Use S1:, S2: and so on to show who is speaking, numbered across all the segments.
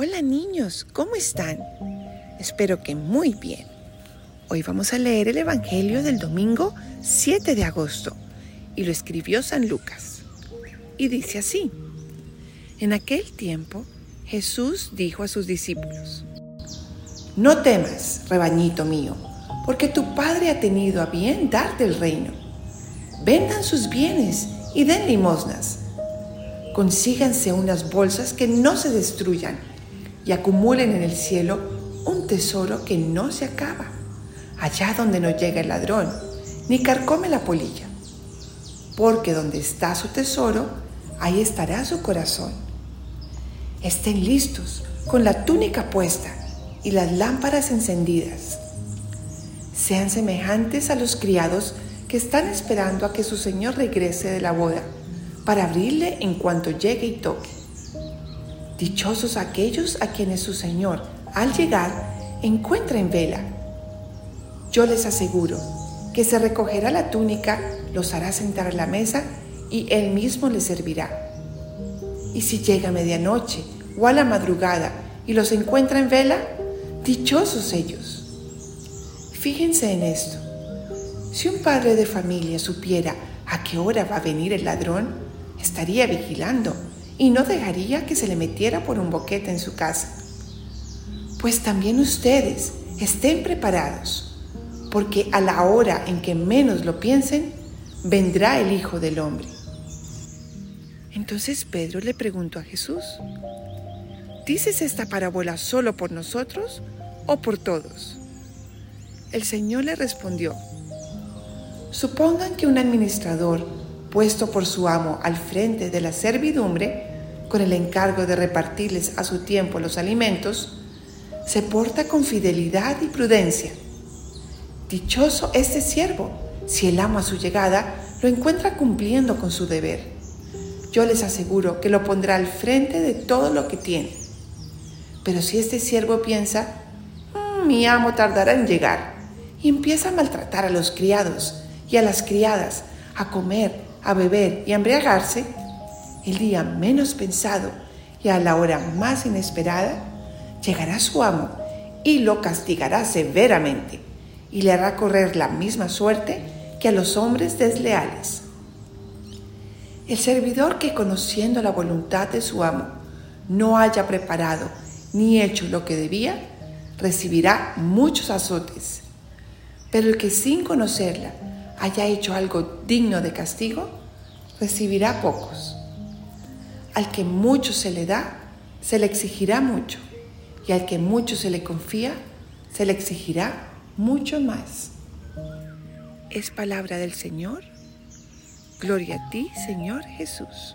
S1: Hola niños, ¿cómo están? Espero que muy bien. Hoy vamos a leer el Evangelio del domingo 7 de agosto y lo escribió San Lucas. Y dice así, en aquel tiempo Jesús dijo a sus discípulos, No temas, rebañito mío, porque tu Padre ha tenido a bien darte el reino. Vendan sus bienes y den limosnas. Consíganse unas bolsas que no se destruyan y acumulen en el cielo un tesoro que no se acaba, allá donde no llega el ladrón, ni carcome la polilla. Porque donde está su tesoro, ahí estará su corazón. Estén listos, con la túnica puesta y las lámparas encendidas. Sean semejantes a los criados que están esperando a que su Señor regrese de la boda, para abrirle en cuanto llegue y toque. Dichosos aquellos a quienes su Señor, al llegar, encuentra en vela. Yo les aseguro que se recogerá la túnica, los hará sentar a la mesa y él mismo les servirá. Y si llega a medianoche o a la madrugada y los encuentra en vela, dichosos ellos. Fíjense en esto. Si un padre de familia supiera a qué hora va a venir el ladrón, estaría vigilando y no dejaría que se le metiera por un boquete en su casa. Pues también ustedes estén preparados, porque a la hora en que menos lo piensen, vendrá el Hijo del Hombre. Entonces Pedro le preguntó a Jesús, ¿dices esta parábola solo por nosotros o por todos? El Señor le respondió, supongan que un administrador puesto por su amo al frente de la servidumbre, con el encargo de repartirles a su tiempo los alimentos, se porta con fidelidad y prudencia. Dichoso este siervo, si el amo a su llegada lo encuentra cumpliendo con su deber. Yo les aseguro que lo pondrá al frente de todo lo que tiene. Pero si este siervo piensa, mm, mi amo tardará en llegar, y empieza a maltratar a los criados y a las criadas, a comer, a beber y a embriagarse, el día menos pensado y a la hora más inesperada, llegará su amo y lo castigará severamente y le hará correr la misma suerte que a los hombres desleales. El servidor que conociendo la voluntad de su amo no haya preparado ni hecho lo que debía, recibirá muchos azotes. Pero el que sin conocerla haya hecho algo digno de castigo, recibirá pocos. Al que mucho se le da, se le exigirá mucho, y al que mucho se le confía, se le exigirá mucho más. Es palabra del Señor. Gloria a ti, Señor Jesús.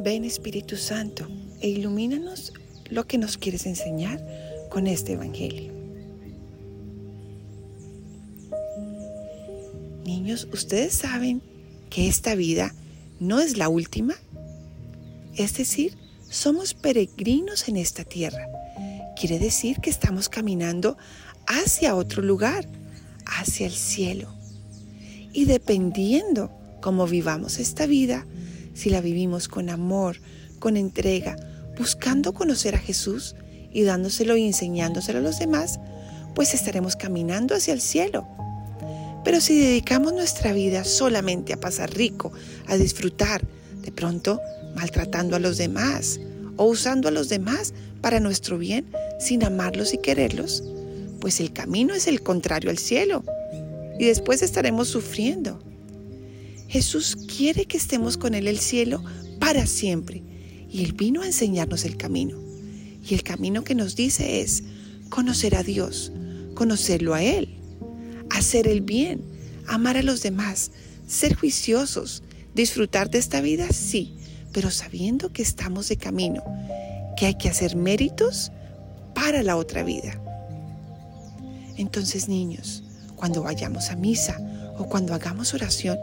S1: Ven Espíritu Santo e ilumínanos lo que nos quieres enseñar con este Evangelio. ¿Ustedes saben que esta vida no es la última? Es decir, somos peregrinos en esta tierra. Quiere decir que estamos caminando hacia otro lugar, hacia el cielo. Y dependiendo cómo vivamos esta vida, si la vivimos con amor, con entrega, buscando conocer a Jesús y dándoselo y enseñándoselo a los demás, pues estaremos caminando hacia el cielo. Pero si dedicamos nuestra vida solamente a pasar rico, a disfrutar, de pronto maltratando a los demás o usando a los demás para nuestro bien sin amarlos y quererlos, pues el camino es el contrario al cielo y después estaremos sufriendo. Jesús quiere que estemos con Él el cielo para siempre y Él vino a enseñarnos el camino. Y el camino que nos dice es conocer a Dios, conocerlo a Él hacer el bien, amar a los demás, ser juiciosos, disfrutar de esta vida, sí, pero sabiendo que estamos de camino, que hay que hacer méritos para la otra vida. Entonces, niños, cuando vayamos a misa o cuando hagamos oración,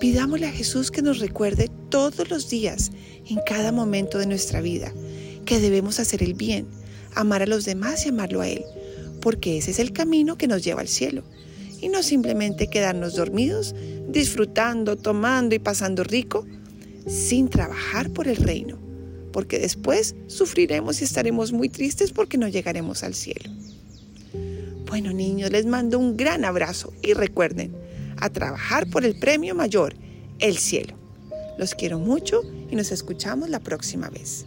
S1: pidámosle a Jesús que nos recuerde todos los días, en cada momento de nuestra vida, que debemos hacer el bien, amar a los demás y amarlo a Él, porque ese es el camino que nos lleva al cielo y no simplemente quedarnos dormidos, disfrutando, tomando y pasando rico, sin trabajar por el reino, porque después sufriremos y estaremos muy tristes porque no llegaremos al cielo. Bueno niños, les mando un gran abrazo y recuerden, a trabajar por el premio mayor, el cielo. Los quiero mucho y nos escuchamos la próxima vez.